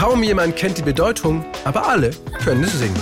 Kaum jemand kennt die Bedeutung, aber alle können es singen.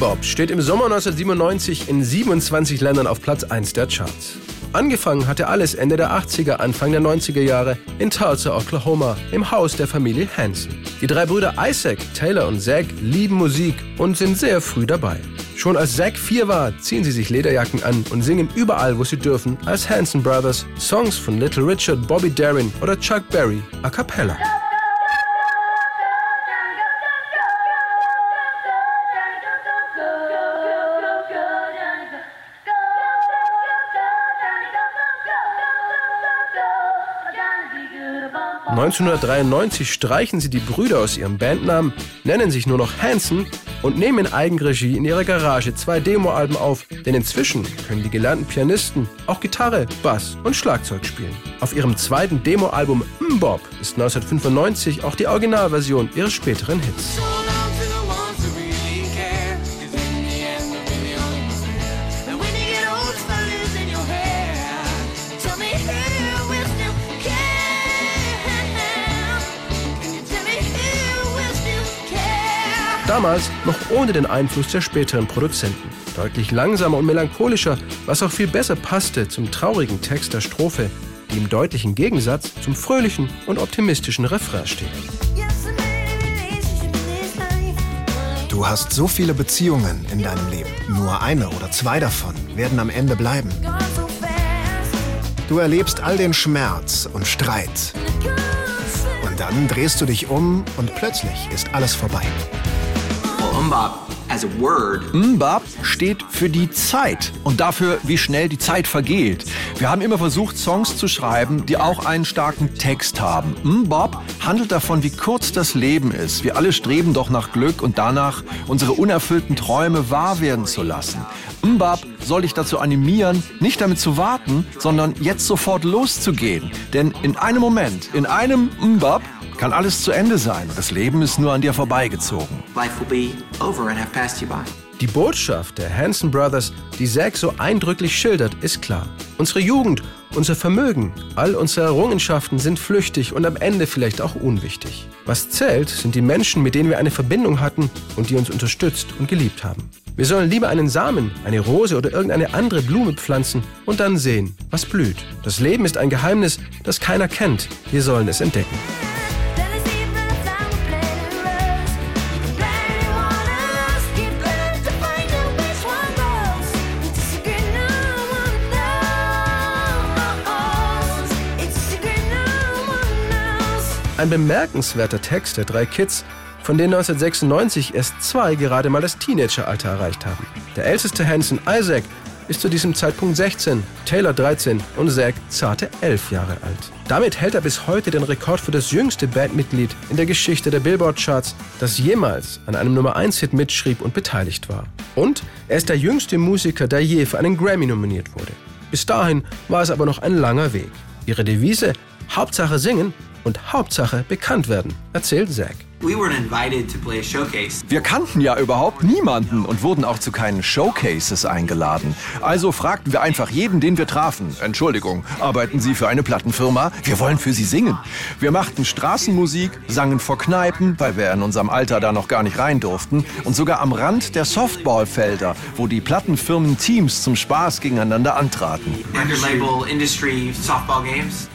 Bob steht im Sommer 1997 in 27 Ländern auf Platz 1 der Charts. Angefangen hatte alles Ende der 80er, Anfang der 90er Jahre in Tulsa, Oklahoma, im Haus der Familie Hanson. Die drei Brüder Isaac, Taylor und Zach lieben Musik und sind sehr früh dabei. Schon als Zach vier war, ziehen sie sich Lederjacken an und singen überall, wo sie dürfen, als Hanson Brothers Songs von Little Richard, Bobby Darin oder Chuck Berry a cappella. 1993 streichen sie die Brüder aus ihrem Bandnamen, nennen sich nur noch Hanson und nehmen in Eigenregie in ihrer Garage zwei Demoalben auf, denn inzwischen können die gelernten Pianisten auch Gitarre, Bass und Schlagzeug spielen. Auf ihrem zweiten Demoalbum Mbop ist 1995 auch die Originalversion ihres späteren Hits. Damals noch ohne den Einfluss der späteren Produzenten. Deutlich langsamer und melancholischer, was auch viel besser passte zum traurigen Text der Strophe, die im deutlichen Gegensatz zum fröhlichen und optimistischen Refrain steht. Du hast so viele Beziehungen in deinem Leben. Nur eine oder zwei davon werden am Ende bleiben. Du erlebst all den Schmerz und Streit. Und dann drehst du dich um und plötzlich ist alles vorbei. Mbab steht für die Zeit und dafür, wie schnell die Zeit vergeht. Wir haben immer versucht, Songs zu schreiben, die auch einen starken Text haben. Mbab handelt davon, wie kurz das Leben ist. Wir alle streben doch nach Glück und danach, unsere unerfüllten Träume wahr werden zu lassen. Mbab soll dich dazu animieren, nicht damit zu warten, sondern jetzt sofort loszugehen. Denn in einem Moment, in einem Mbab, kann alles zu Ende sein. Das Leben ist nur an dir vorbeigezogen. Die Botschaft der Hanson Brothers, die Zack so eindrücklich schildert, ist klar. Unsere Jugend, unser Vermögen, all unsere Errungenschaften sind flüchtig und am Ende vielleicht auch unwichtig. Was zählt, sind die Menschen, mit denen wir eine Verbindung hatten und die uns unterstützt und geliebt haben. Wir sollen lieber einen Samen, eine Rose oder irgendeine andere Blume pflanzen und dann sehen, was blüht. Das Leben ist ein Geheimnis, das keiner kennt. Wir sollen es entdecken. Ein bemerkenswerter Text der drei Kids, von denen 1996 erst zwei gerade mal das Teenageralter erreicht haben. Der älteste Hanson, Isaac, ist zu diesem Zeitpunkt 16, Taylor 13 und Zack zarte 11 Jahre alt. Damit hält er bis heute den Rekord für das jüngste Bandmitglied in der Geschichte der Billboard-Charts, das jemals an einem Nummer 1-Hit mitschrieb und beteiligt war. Und er ist der jüngste Musiker, der je für einen Grammy nominiert wurde. Bis dahin war es aber noch ein langer Weg. Ihre Devise Hauptsache singen und Hauptsache bekannt werden, erzählt Zack. Wir kannten ja überhaupt niemanden und wurden auch zu keinen Showcases eingeladen. Also fragten wir einfach jeden, den wir trafen. Entschuldigung, arbeiten Sie für eine Plattenfirma? Wir wollen für Sie singen. Wir machten Straßenmusik, sangen vor Kneipen, weil wir in unserem Alter da noch gar nicht rein durften, und sogar am Rand der Softballfelder, wo die Plattenfirmen-Teams zum Spaß gegeneinander antraten.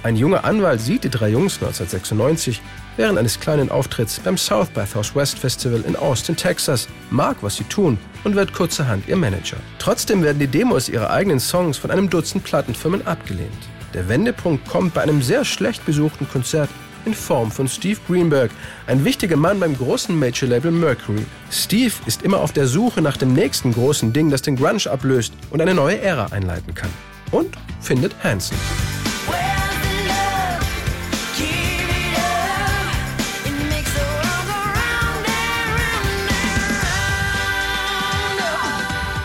Ein junger Anwalt sieht die drei Jungs 1996 während eines kleinen Auftritts beim South by Southwest Festival in Austin, Texas, mag, was sie tun und wird kurzerhand ihr Manager. Trotzdem werden die Demos ihrer eigenen Songs von einem Dutzend Plattenfirmen abgelehnt. Der Wendepunkt kommt bei einem sehr schlecht besuchten Konzert in Form von Steve Greenberg, ein wichtiger Mann beim großen Major-Label Mercury. Steve ist immer auf der Suche nach dem nächsten großen Ding, das den Grunge ablöst und eine neue Ära einleiten kann. Und findet Hanson.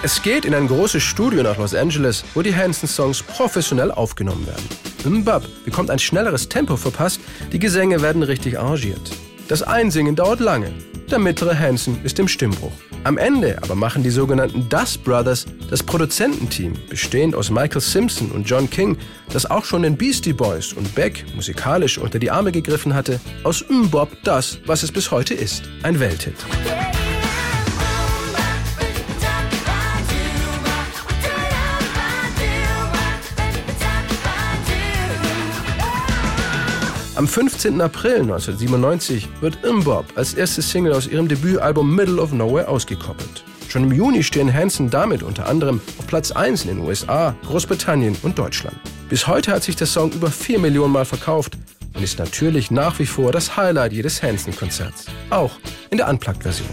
Es geht in ein großes Studio nach Los Angeles, wo die Hanson-Songs professionell aufgenommen werden. Mbab bekommt ein schnelleres Tempo verpasst, die Gesänge werden richtig arrangiert. Das Einsingen dauert lange. Der mittlere Hansen ist im Stimmbruch. Am Ende aber machen die sogenannten Dust Brothers das Produzententeam, bestehend aus Michael Simpson und John King, das auch schon den Beastie Boys und Beck musikalisch unter die Arme gegriffen hatte, aus Mbop das, was es bis heute ist. Ein Welthit. Am 15. April 1997 wird Mbop als erste Single aus ihrem Debütalbum Middle of Nowhere ausgekoppelt. Schon im Juni stehen Hanson damit unter anderem auf Platz 1 in den USA, Großbritannien und Deutschland. Bis heute hat sich der Song über 4 Millionen Mal verkauft und ist natürlich nach wie vor das Highlight jedes Hanson-Konzerts. Auch in der Unplugged-Version.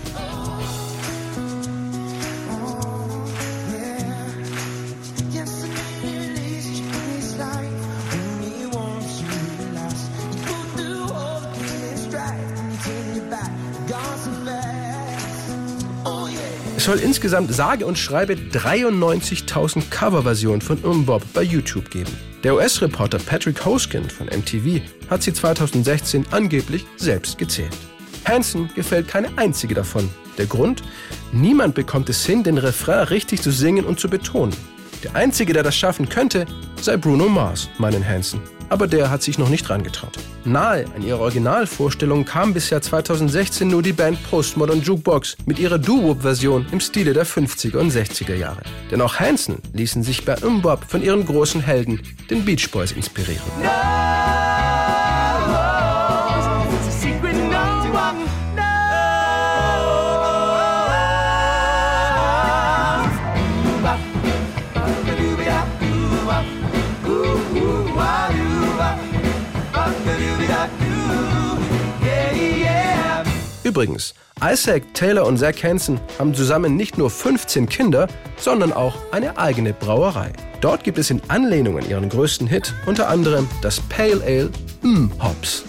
Soll insgesamt sage und schreibe 93.000 Coverversionen von Umbob bei YouTube geben. Der US-Reporter Patrick Hoskin von MTV hat sie 2016 angeblich selbst gezählt. Hanson gefällt keine einzige davon. Der Grund? Niemand bekommt es hin, den Refrain richtig zu singen und zu betonen. Der einzige, der das schaffen könnte, sei Bruno Mars, meinen Hanson aber der hat sich noch nicht rangetraut. Nahe an ihrer Originalvorstellung kam bisher 2016 nur die Band Postmodern Jukebox mit ihrer Doo-Wop-Version im Stile der 50er und 60er Jahre. Denn auch Hanson ließen sich bei Mbop von ihren großen Helden, den Beach Boys, inspirieren. No! Übrigens, Isaac, Taylor und Zach Hansen haben zusammen nicht nur 15 Kinder, sondern auch eine eigene Brauerei. Dort gibt es in Anlehnung an ihren größten Hit unter anderem das Pale Ale M Hops.